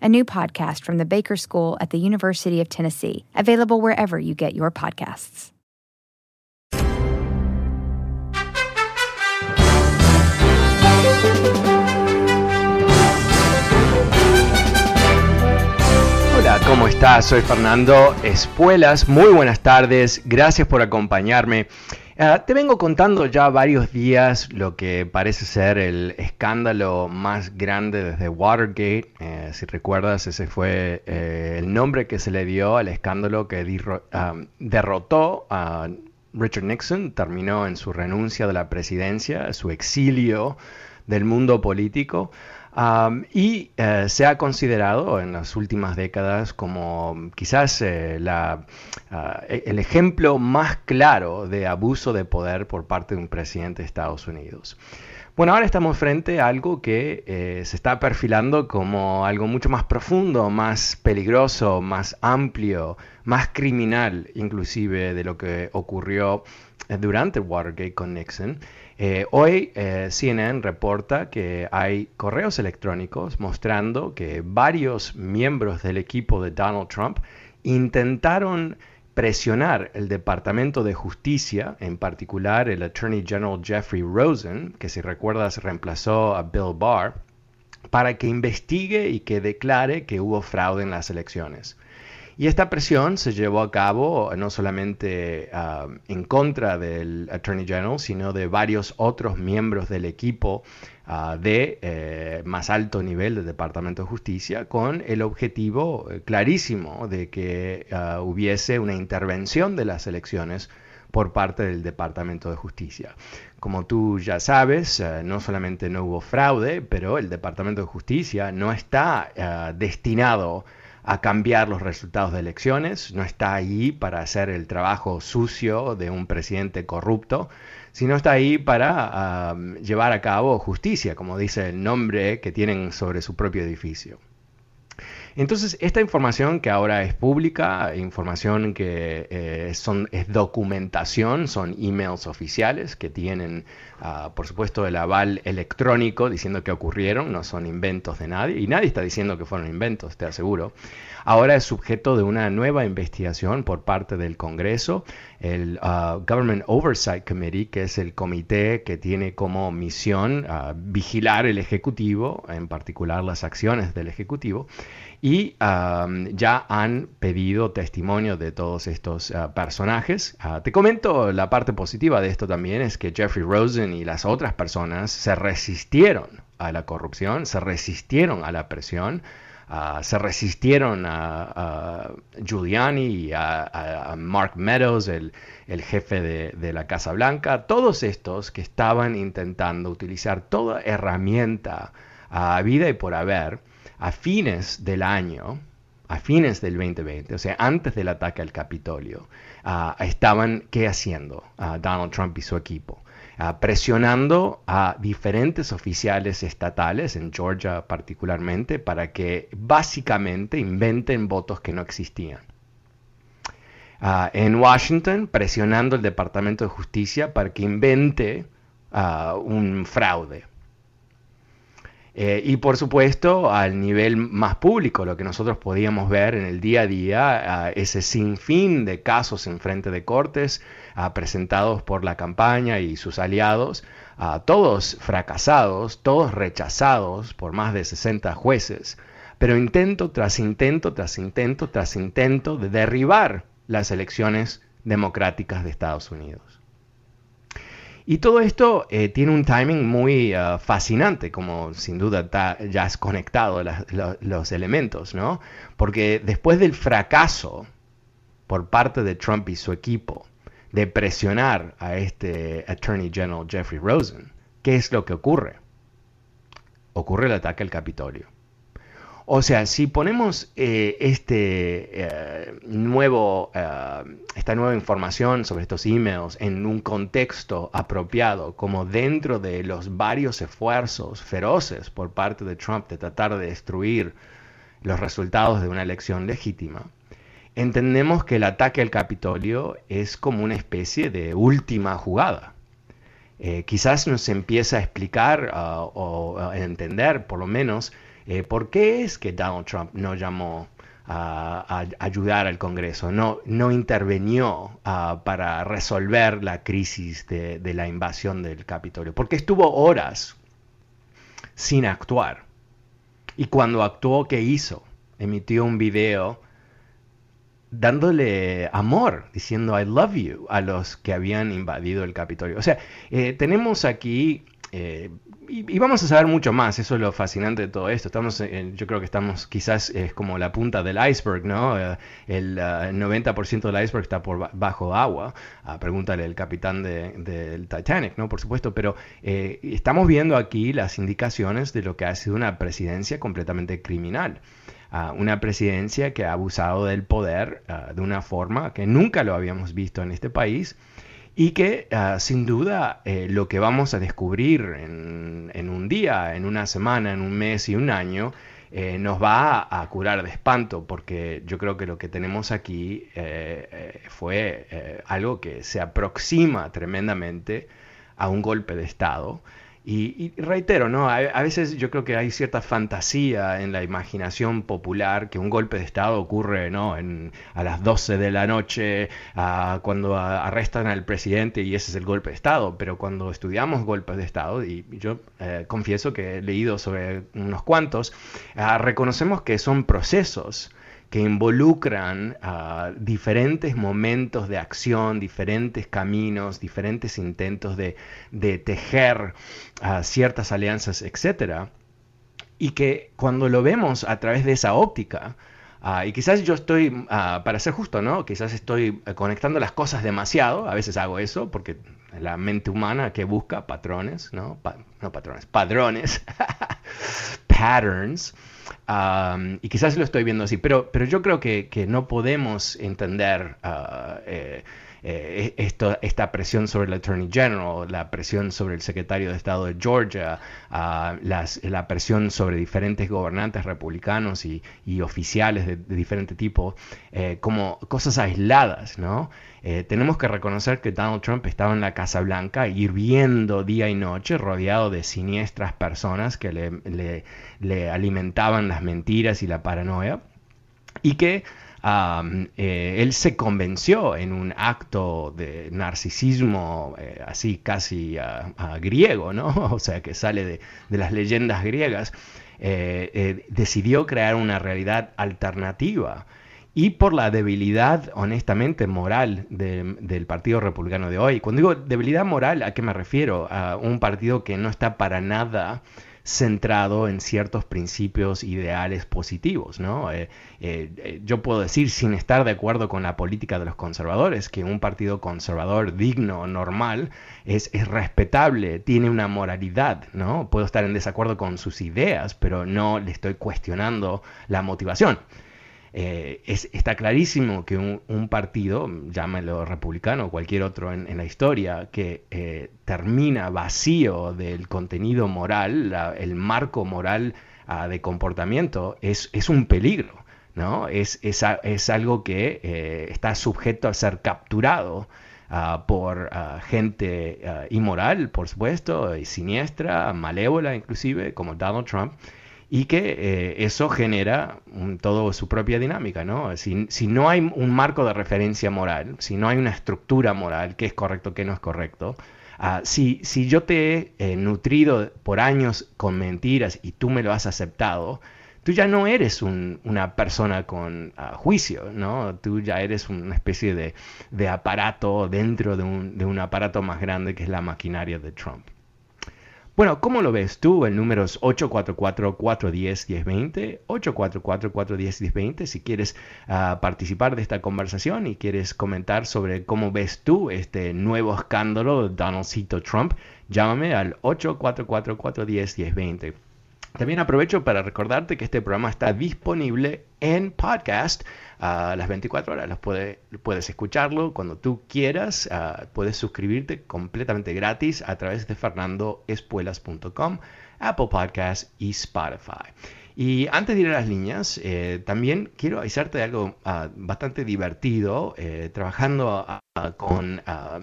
a new podcast from the Baker School at the University of Tennessee, available wherever you get your podcasts. Hola, ¿cómo estás? Soy Fernando Espuelas. Muy buenas tardes. Gracias por acompañarme. Uh, te vengo contando ya varios días lo que parece ser el escándalo más grande desde Watergate. Eh, si recuerdas, ese fue eh, el nombre que se le dio al escándalo que uh, derrotó a Richard Nixon, terminó en su renuncia de la presidencia, su exilio del mundo político y eh, se ha considerado en las últimas décadas como quizás eh, la, ah, e-, el ejemplo más claro de abuso de poder por parte de un presidente de Estados Unidos. Bueno, ahora estamos frente a algo que eh, se está perfilando como algo mucho más profundo, más peligroso, más amplio, más criminal inclusive de lo que ocurrió durante Watergate con Nixon. Eh, hoy eh, CNN reporta que hay correos electrónicos mostrando que varios miembros del equipo de Donald Trump intentaron presionar el Departamento de Justicia, en particular el Attorney General Jeffrey Rosen, que si recuerdas reemplazó a Bill Barr, para que investigue y que declare que hubo fraude en las elecciones. Y esta presión se llevó a cabo no solamente ah, en contra del Attorney General, sino de varios otros miembros del equipo ah, de eh, más alto nivel del Departamento de Justicia, con el objetivo eh, clarísimo de que ah, hubiese una intervención de las elecciones por parte del Departamento de Justicia. Como tú ya sabes, eh, no solamente no hubo fraude, pero el Departamento de Justicia no está destinado a cambiar los resultados de elecciones, no está ahí para hacer el trabajo sucio de un presidente corrupto, sino está ahí para llevar a cabo justicia, como dice el nombre que tienen sobre su propio edificio. Entonces, esta información que ahora es pública, información que eh, son, es documentación, son emails oficiales que tienen, ah, por supuesto, el aval electrónico diciendo que ocurrieron, no son inventos de nadie, y nadie está diciendo que fueron inventos, te aseguro. Ahora es sujeto de una nueva investigación por parte del Congreso, el ah, Government Oversight Committee, que es el comité que tiene como misión ah, vigilar el Ejecutivo, en particular las acciones del Ejecutivo y ya han pedido testimonio de todos estos ah, personajes. Ah, te comento la parte positiva de esto también es que Jeffrey Rosen y las otras personas se resistieron a la corrupción, se resistieron a la presión. Ah, se resistieron a, Giuliani y a, Mark Meadows, el, jefe de, de, la Casa Blanca, todos estos que estaban intentando utilizar toda herramienta a vida y por haber a fines del año, a fines del 2020, o sea, antes del ataque al Capitolio, ah, estaban, ¿qué haciendo uh, Donald Trump y su equipo? Ah, presionando a diferentes oficiales estatales, en Georgia particularmente, para que básicamente inventen votos que no existían. en Washington, presionando al Departamento de Justicia para que invente un fraude. Eh, y por supuesto, al nivel más público, lo que nosotros podíamos ver en el día a día, ese sinfín de casos en frente de cortes presentados por la campaña y sus aliados, todos fracasados, todos rechazados por más de 60 jueces, pero intento tras intento tras intento tras intento de derribar las elecciones democráticas de Estados Unidos. Y todo esto eh, tiene un timing muy uh, fascinante, como sin duda ya has conectado los elementos, ¿no? Porque después del fracaso por parte de Trump y su equipo de presionar a este Attorney General Jeffrey Rosen, ¿qué es lo que ocurre? Ocurre el ataque al Capitolio. O sea, si ponemos eh, este, eh, nuevo, eh, esta nueva información sobre estos emails en un contexto apropiado, como dentro de los varios esfuerzos feroces por parte de Trump de tratar de destruir los resultados de una elección legítima, entendemos que el ataque al Capitolio es como una especie de última jugada. quizás nos empieza a explicar ah, o a entender, por lo menos, eh, ¿Por qué es que Donald Trump no llamó a, ayudar al Congreso, no, no intervenió ah, para resolver la crisis de, la invasión del Capitolio? Porque estuvo horas sin actuar. Y cuando actuó, ¿qué hizo? Emitió un video dándole amor, diciendo I love you a los que habían invadido el Capitolio. O sea, eh, tenemos aquí eh, y, vamos a saber mucho más, eso es lo fascinante de todo esto. Estamos, yo creo que estamos quizás es como la punta del iceberg, ¿no? Eh, el 90% uh, del iceberg está por bajo agua. Uh, pregúntale el capitán del Titanic, ¿no? Por supuesto, pero eh, estamos viendo aquí las indicaciones de lo que ha sido una presidencia completamente criminal. Uh, una presidencia que ha abusado del poder de una forma que nunca lo habíamos visto en este país y que ah, sin duda eh, lo que vamos a descubrir en, un día, en una semana, en un mes y un año, eh, nos va a, curar de espanto, porque yo creo que lo que tenemos aquí eh, fue algo que se aproxima tremendamente a un golpe de Estado y, reitero, ¿no? A, veces yo creo que hay cierta fantasía en la imaginación popular que un golpe de Estado ocurre ¿no? En, a las 12 de la noche cuando arrestan al presidente y ese es el golpe de Estado. Pero cuando estudiamos golpes de Estado, y yo eh, confieso que he leído sobre unos cuantos, ah, reconocemos que son procesos que involucran diferentes momentos de acción, diferentes caminos, diferentes intentos de, tejer ciertas alianzas, etc. Y que cuando lo vemos a través de esa óptica, y quizás yo estoy, para ser justo, ¿no? Quizás estoy conectando las cosas demasiado, a veces hago eso, porque la mente humana que busca patrones, ¿no? no patrones, padrones, patterns, y quizás lo estoy viendo así, pero, pero yo creo que, no podemos entender uh, eh, eh, esto, esta presión sobre el Attorney General, la presión sobre el secretario de Estado de Georgia, uh, la presión sobre diferentes gobernantes republicanos y, oficiales de, diferente tipo, eh, como cosas aisladas, ¿no? Eh, tenemos que reconocer que Donald Trump estaba en la Casa Blanca hirviendo día y noche, rodeado de siniestras personas que le, le, alimentaban las mentiras y la paranoia, y que eh, él se convenció en un acto de narcisismo eh, así casi griego, ¿no? O sea, que sale de, de las leyendas griegas, decidió crear una realidad alternativa y por la debilidad, honestamente, moral del Partido Republicano de hoy. Cuando digo debilidad moral, ¿a qué me refiero? A un partido que no está para nada centrado en ciertos principios ideales positivos. ¿no? Eh, eh, eh, yo puedo decir, sin estar de acuerdo con la política de los conservadores, que un partido conservador digno, normal, es, es, respetable, tiene una moralidad. ¿no? Puedo estar en desacuerdo con sus ideas, pero no le estoy cuestionando la motivación. Eh, está clarísimo que un, partido, llámelo republicano o cualquier otro en, la historia, que eh, termina vacío del contenido moral, el marco moral ah, de comportamiento, es, un peligro. ¿no? Es, es, algo que eh, está sujeto a ser capturado ah, por ah, gente inmoral, por supuesto, y siniestra, malévola inclusive, como Donald Trump, y que eh, eso genera todo su propia dinámica, ¿no? Si, no hay un marco de referencia moral, si no hay una estructura moral, qué es correcto, qué no es correcto, ah, si, si yo te he eh, nutrido por años con mentiras y tú me lo has aceptado, tú ya no eres una persona con ah, juicio, ¿no? Tú ya eres una especie de, aparato dentro de un aparato más grande que es la maquinaria de Trump. Bueno, ¿cómo lo ves tú? El número es 844-410-1020, 844-410-1020. Si quieres ah, participar de esta conversación y quieres comentar sobre cómo ves tú este nuevo escándalo de Donaldcito Trump, llámame al 844-410-1020. También aprovecho para recordarte que este programa está disponible en podcast a las 24 horas. Los puedes escucharlo cuando tú quieras. Ah, puedes suscribirte completamente gratis a través de fernandoespuelas.com, Apple Podcasts y Spotify. Y antes de ir a las líneas, eh, también quiero avisarte de algo ah, bastante divertido, eh, trabajando ah, con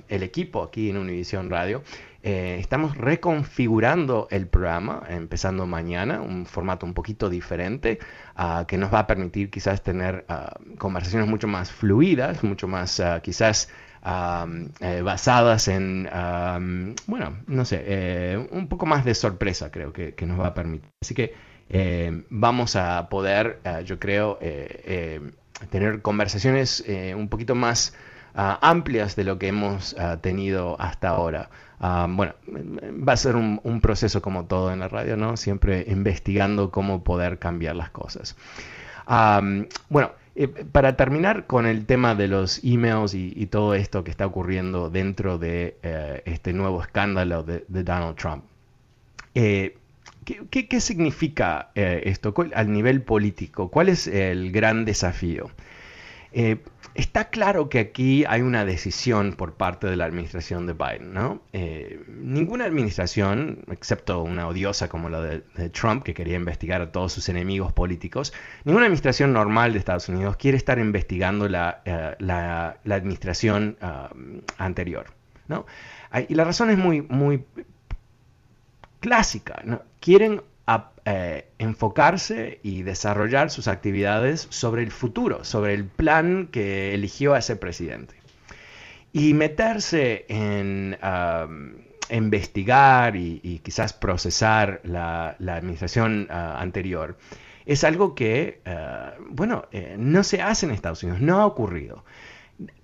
el equipo aquí en Univision Radio. Eh, estamos reconfigurando el programa, empezando mañana, un formato un poquito diferente, ah, que nos va a permitir quizás tener ah, conversaciones mucho más fluidas, mucho más ah, quizás eh, basadas en, bueno, no sé, eh, un poco más de sorpresa creo que, que nos va a permitir. Así que vamos a poder, yo creo, tener conversaciones un poquito más amplias de lo que hemos tenido hasta ahora. Ah, bueno, va a ser un, proceso como todo en la radio, ¿no? Siempre investigando cómo poder cambiar las cosas. Ah, bueno, eh, para terminar con el tema de los emails y, todo esto que está ocurriendo dentro de eh, este nuevo escándalo de, Donald Trump. Eh, ¿qué, significa esto al nivel político? ¿Cuál es el gran desafío? Está claro que aquí hay una decisión por parte de la administración de Biden, ¿no? Eh, ninguna administración, excepto una odiosa como la de, Trump, que quería investigar a todos sus enemigos políticos, ninguna administración normal de Estados Unidos quiere estar investigando la, eh, administración ah, anterior, ¿no? Y la razón es muy, muy clásica. Quieren a eh, enfocarse y desarrollar sus actividades sobre el futuro, sobre el plan que eligió a ese presidente. Y meterse en investigar y, quizás procesar la, administración ah, anterior es algo que, ah, bueno, eh, no se hace en Estados Unidos, no ha ocurrido.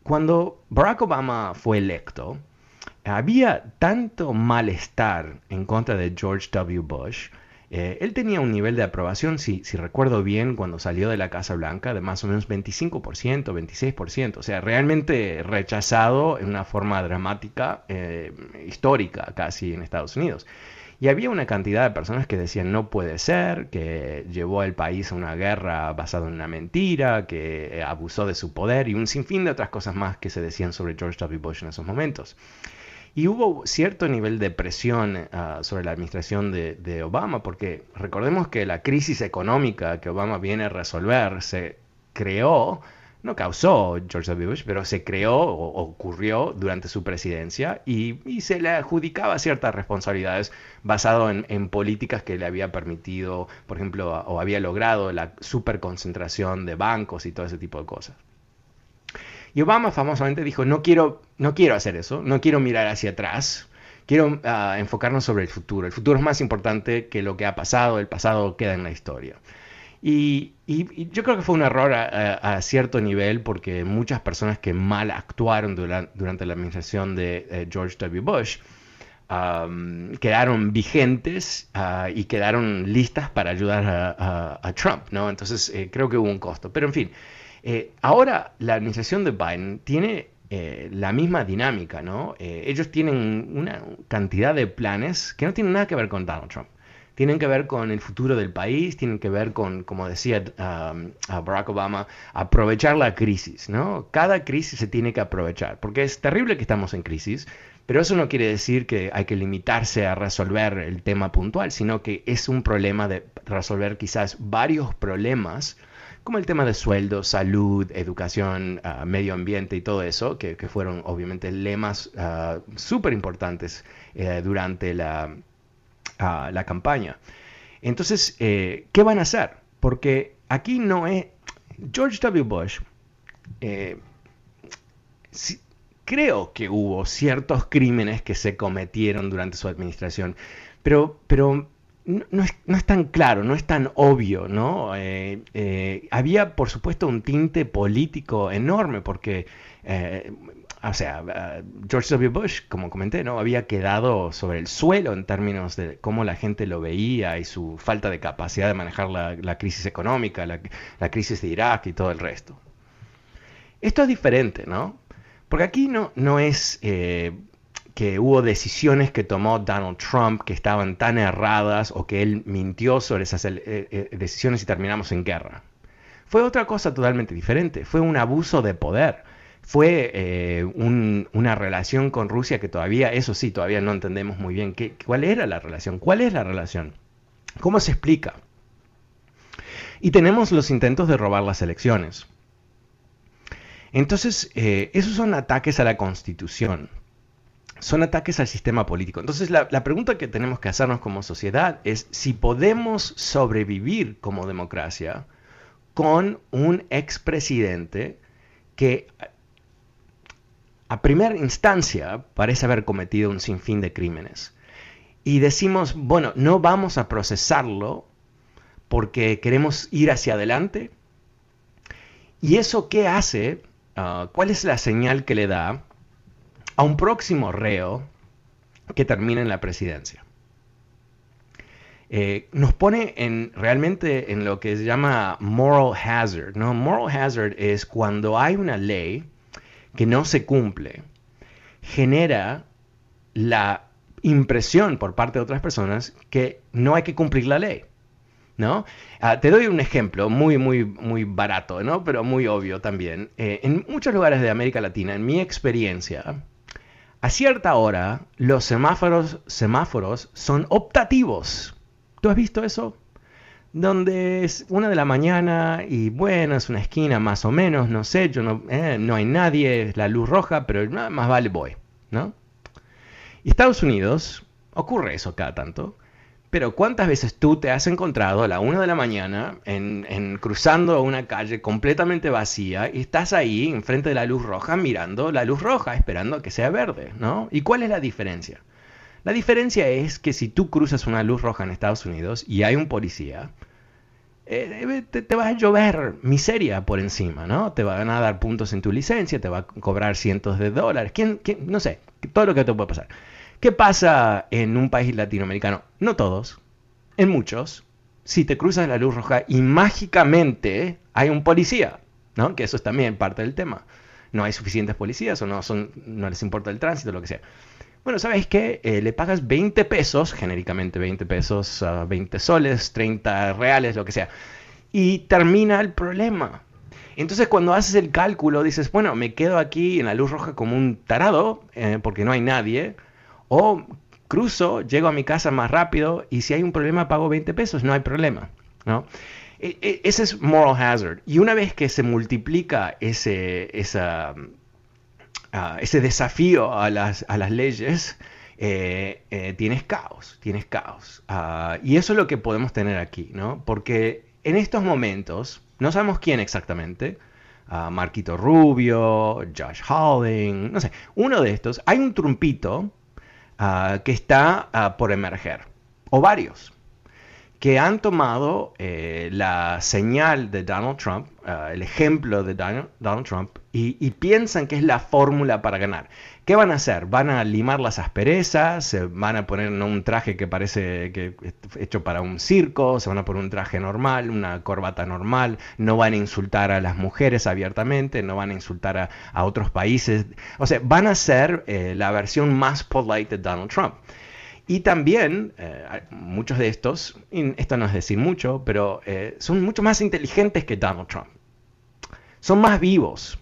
Cuando Barack Obama fue electo, había tanto malestar en contra de George W. Bush, eh, él tenía un nivel de aprobación, si, recuerdo bien, cuando salió de la Casa Blanca, de más o menos 25%, 26%, o sea, realmente rechazado en una forma dramática, eh, histórica casi en Estados Unidos. Y había una cantidad de personas que decían no puede ser, que llevó al país a una guerra basada en una mentira, que abusó de su poder y un sinfín de otras cosas más que se decían sobre George W. Bush en esos momentos. Y hubo cierto nivel de presión ah, sobre la administración de, Obama, porque recordemos que la crisis económica que Obama viene a resolver se creó, no causó George W. Bush, pero se creó o ocurrió durante su presidencia y, se le adjudicaba ciertas responsabilidades basado en, en, políticas que le había permitido, por ejemplo, o había logrado la superconcentración de bancos y todo ese tipo de cosas. Y Obama famosamente dijo, no quiero, no quiero hacer eso, no quiero mirar hacia atrás, quiero ah, enfocarnos sobre el futuro. El futuro es más importante que lo que ha pasado, el pasado queda en la historia. Y, yo creo que fue un error a, cierto nivel porque muchas personas que mal actuaron durante, la administración de George W. Bush quedaron vigentes ah, y quedaron listas para ayudar a, Trump, ¿no? Entonces eh, creo que hubo un costo. Pero en fin, eh, ahora la administración de Biden tiene eh, la misma dinámica, ¿no? Eh, ellos tienen una cantidad de planes que no tienen nada que ver con Donald Trump. Tienen que ver con el futuro del país, tienen que ver con, como decía um, Barack Obama, aprovechar la crisis, ¿no? Cada crisis se tiene que aprovechar, porque es terrible que estamos en crisis, pero eso no quiere decir que hay que limitarse a resolver el tema puntual, sino que es un problema de resolver quizás varios problemas como el tema de sueldo, salud, educación, ah, medio ambiente y todo eso, que, fueron obviamente lemas uh, súper importantes eh, durante la, ah, la, campaña. Entonces, eh, ¿qué van a hacer? Porque aquí no es... George W. Bush, eh, creo que hubo ciertos crímenes que se cometieron durante su administración, pero, pero no, es, tan claro, no es tan obvio, ¿no? Eh, eh, había, por supuesto, un tinte político enorme, porque, eh, o sea, George W. Bush, como comenté, ¿no? Había quedado sobre el suelo en términos de cómo la gente lo veía y su falta de capacidad de manejar la, crisis económica, la, la, crisis de Irak y todo el resto. Esto es diferente, ¿no? Porque aquí no, no es que hubo decisiones que tomó Donald Trump que estaban tan erradas o que él mintió sobre esas eh, eh, decisiones y terminamos en guerra. Fue otra cosa totalmente diferente, fue un abuso de poder, fue eh, una relación con Rusia que todavía, eso sí, todavía no entendemos muy bien qué, cuál era la relación, cuál es la relación, cómo se explica. Y tenemos los intentos de robar las elecciones. Entonces, esos son ataques a la Constitución son ataques al sistema político. Entonces la, pregunta que tenemos que hacernos como sociedad es si podemos sobrevivir como democracia con un expresidente que a primera instancia parece haber cometido un sinfín de crímenes. Y decimos, bueno, no vamos a procesarlo porque queremos ir hacia adelante. ¿Y eso qué hace? Ah, ¿Cuál es la señal que le da a un próximo reo que termine en la presidencia. Eh, nos pone en, realmente en lo que se llama moral hazard. ¿no? Moral hazard es cuando hay una ley que no se cumple, genera la impresión por parte de otras personas que no hay que cumplir la ley. ¿no? Ah, te doy un ejemplo muy, muy, muy barato, ¿no? pero muy obvio también. Eh, en muchos lugares de América Latina, en mi experiencia, a cierta hora, los semáforos, son optativos. ¿Tú has visto eso? Donde es una de la mañana y bueno, es una esquina más o menos, no sé, yo no, eh, hay nadie, es la luz roja, pero más vale voy, ¿no? Estados Unidos, ocurre eso cada tanto, pero ¿cuántas veces tú te has encontrado a la una de la mañana en, cruzando una calle completamente vacía y estás ahí enfrente de la luz roja mirando la luz roja esperando que sea verde, ¿no? ¿Y cuál es la diferencia? La diferencia es que si tú cruzas una luz roja en Estados Unidos y hay un policía, eh, te, va a llover miseria por encima, ¿no? Te van a dar puntos en tu licencia, te va a cobrar cientos de dólares, ¿Quién, quién? no sé, todo lo que te puede pasar. ¿Qué pasa en un país latinoamericano? No todos, en muchos. Si te cruzas la luz roja y mágicamente hay un policía, ¿no? Que eso es también parte del tema. No hay suficientes policías o no, son, no les importa el tránsito, lo que sea. Bueno, ¿sabes qué? Eh, le pagas 20 pesos, genéricamente 20 pesos, 20 soles, 30 reales, lo que sea. Y termina el problema. Entonces cuando haces el cálculo dices, bueno, me quedo aquí en la luz roja como un tarado, eh, porque no hay nadie o cruzo, llego a mi casa más rápido y si hay un problema pago 20 pesos, no hay problema. ¿no? E, e, ese es moral hazard. Y una vez que se multiplica ese, ah, ese desafío a las, leyes, eh, eh, tienes caos, tienes caos. Ah, y eso es lo que podemos tener aquí, ¿no? Porque en estos momentos, no sabemos quién exactamente, uh, Marquito Rubio, Josh Halding, no sé, uno de estos, hay un trumpito Ah, que está ah, por emerger, o varios, que han tomado eh, la señal de Donald Trump, ah, el ejemplo de Donald, Trump, y, piensan que es la fórmula para ganar. ¿Qué van a hacer? ¿Van a limar las asperezas? ¿Se van a poner un traje que parece que hecho para un circo? ¿Se van a poner un traje normal, una corbata normal? ¿No van a insultar a las mujeres abiertamente? ¿No van a insultar a, otros países? O sea, van a ser eh, la versión más polite de Donald Trump. Y también eh, muchos de estos, esto no es decir mucho, pero eh, son mucho más inteligentes que Donald Trump. Son más vivos,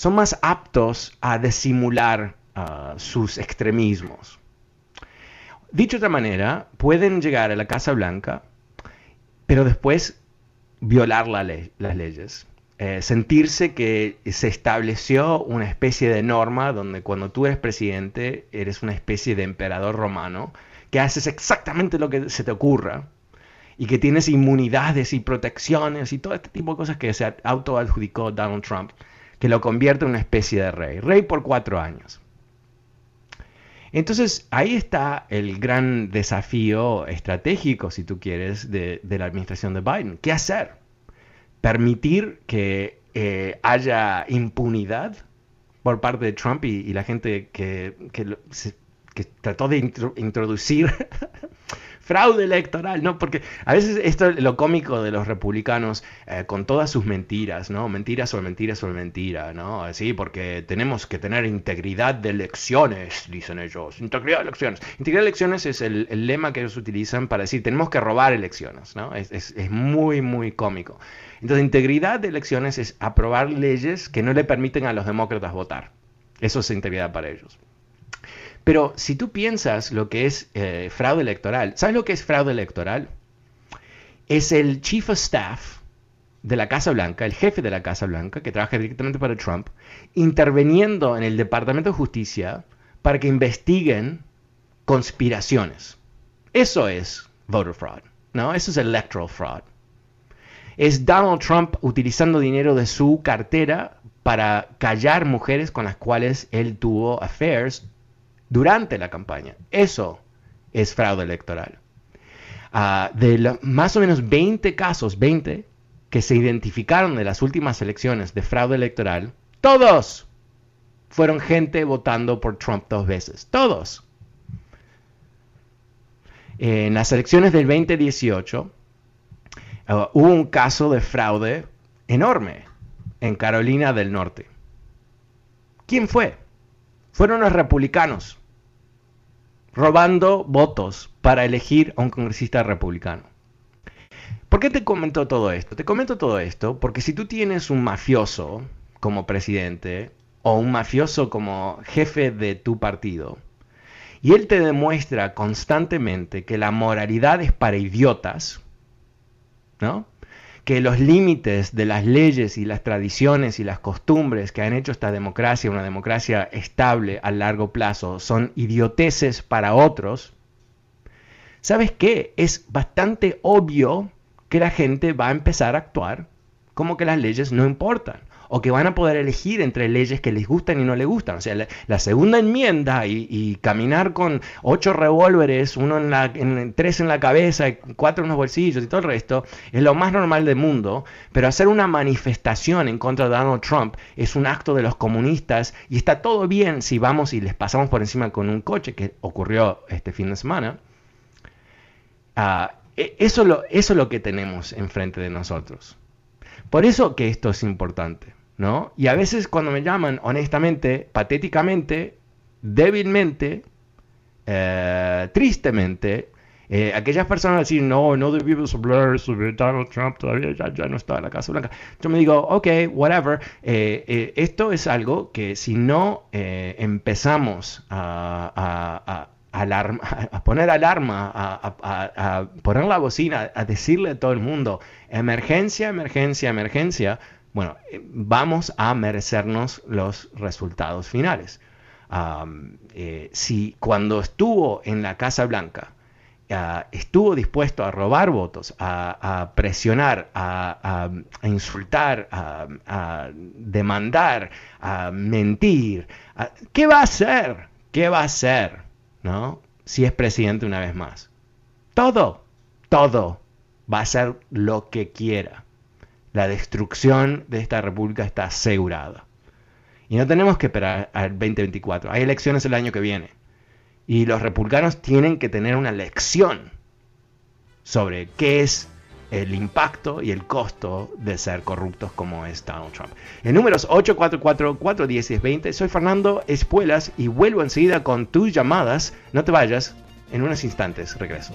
son más aptos a disimular ah, sus extremismos. Dicho de otra manera, pueden llegar a la Casa Blanca, pero después violar las leyes. Eh, sentirse que se estableció una especie de norma donde cuando tú eres presidente eres una especie de emperador romano, que haces exactamente lo que se te ocurra y que tienes inmunidades y protecciones y todo este tipo de cosas que se autoadjudicó Donald Trump que lo convierte en una especie de rey. Rey por cuatro años. Entonces ahí está el gran desafío estratégico, si tú quieres, de, la administración de Biden. ¿Qué hacer? ¿Permitir que eh, haya impunidad por parte de Trump y, la gente que, que, trató de introducir fraude electoral, ¿no? Porque a veces esto es lo cómico de los republicanos eh, con todas sus mentiras, ¿no? Mentiras sobre mentiras sobre mentira, ¿no? Así, porque tenemos que tener integridad de elecciones, dicen ellos. Integridad de elecciones. Integridad de elecciones es el, lema que ellos utilizan para decir, tenemos que robar elecciones, ¿no? Es, es muy, muy cómico. Entonces, integridad de elecciones es aprobar leyes que no le permiten a los demócratas votar. Eso es integridad para ellos. Pero si tú piensas lo que es eh, fraude electoral, ¿sabes lo que es fraude electoral? Es el chief of staff de la Casa Blanca, el jefe de la Casa Blanca, que trabaja directamente para Trump, interviniendo en el Departamento de Justicia para que investiguen conspiraciones. Eso es voter fraud, ¿no? Eso es electoral fraud. Es Donald Trump utilizando dinero de su cartera para callar mujeres con las cuales él tuvo affairs durante la campaña. Eso es fraude electoral. Ah, de más o menos 20 casos, 20, que se identificaron de las últimas elecciones de fraude electoral, todos fueron gente votando por Trump dos veces. Todos. En las elecciones del 2018 ah, hubo un caso de fraude enorme en Carolina del Norte. ¿Quién fue? Fueron los republicanos robando votos para elegir a un congresista republicano. ¿Por qué te comento todo esto? Te comento todo esto porque si tú tienes un mafioso como presidente o un mafioso como jefe de tu partido y él te demuestra constantemente que la moralidad es para idiotas, ¿no? Que los límites de las leyes y las tradiciones y las costumbres que han hecho esta democracia una democracia estable a largo plazo son idioteces para otros, ¿sabes qué? Es bastante obvio que la gente va a empezar a actuar como que las leyes no importan o que van a poder elegir entre leyes que les gustan y no les gustan. O sea, la, segunda enmienda y, caminar con ocho revólveres, uno en la, tres en la cabeza, cuatro en los bolsillos y todo el resto, es lo más normal del mundo, pero hacer una manifestación en contra de Donald Trump es un acto de los comunistas y está todo bien si vamos y les pasamos por encima con un coche, que ocurrió este fin de semana. Ah, e, eso es lo que tenemos enfrente de nosotros. Por eso que esto es importante. ¿No? Y a veces cuando me llaman, honestamente, patéticamente, débilmente, eh, tristemente, eh, aquellas personas decir, no, no debimos hablar sobre Donald Trump, todavía ya, no está en la Casa Blanca. Yo me digo, ok, whatever. Eh, esto es algo que si no empezamos a, a, poner alarma, a, poner la bocina, a decirle a todo el mundo, emergencia, emergencia, emergencia, bueno, eh, vamos a merecernos los resultados finales. Eh, si cuando estuvo en la Casa Blanca ah, estuvo dispuesto a robar votos, a, presionar, a, insultar, a, demandar, a mentir, ¿qué va a hacer? ¿Qué va a hacer? ¿No? Si es presidente una vez más. Todo, todo va a hacer lo que quiera. La destrucción de esta república está asegurada. Y no tenemos que esperar al 2024. Hay elecciones el año que viene. Y los republicanos tienen que tener una lección sobre qué es el impacto y el costo de ser corruptos como es Donald Trump. En números 844-410-20, soy Fernando Espuelas y vuelvo enseguida con tus llamadas. No te vayas, en unos instantes regreso.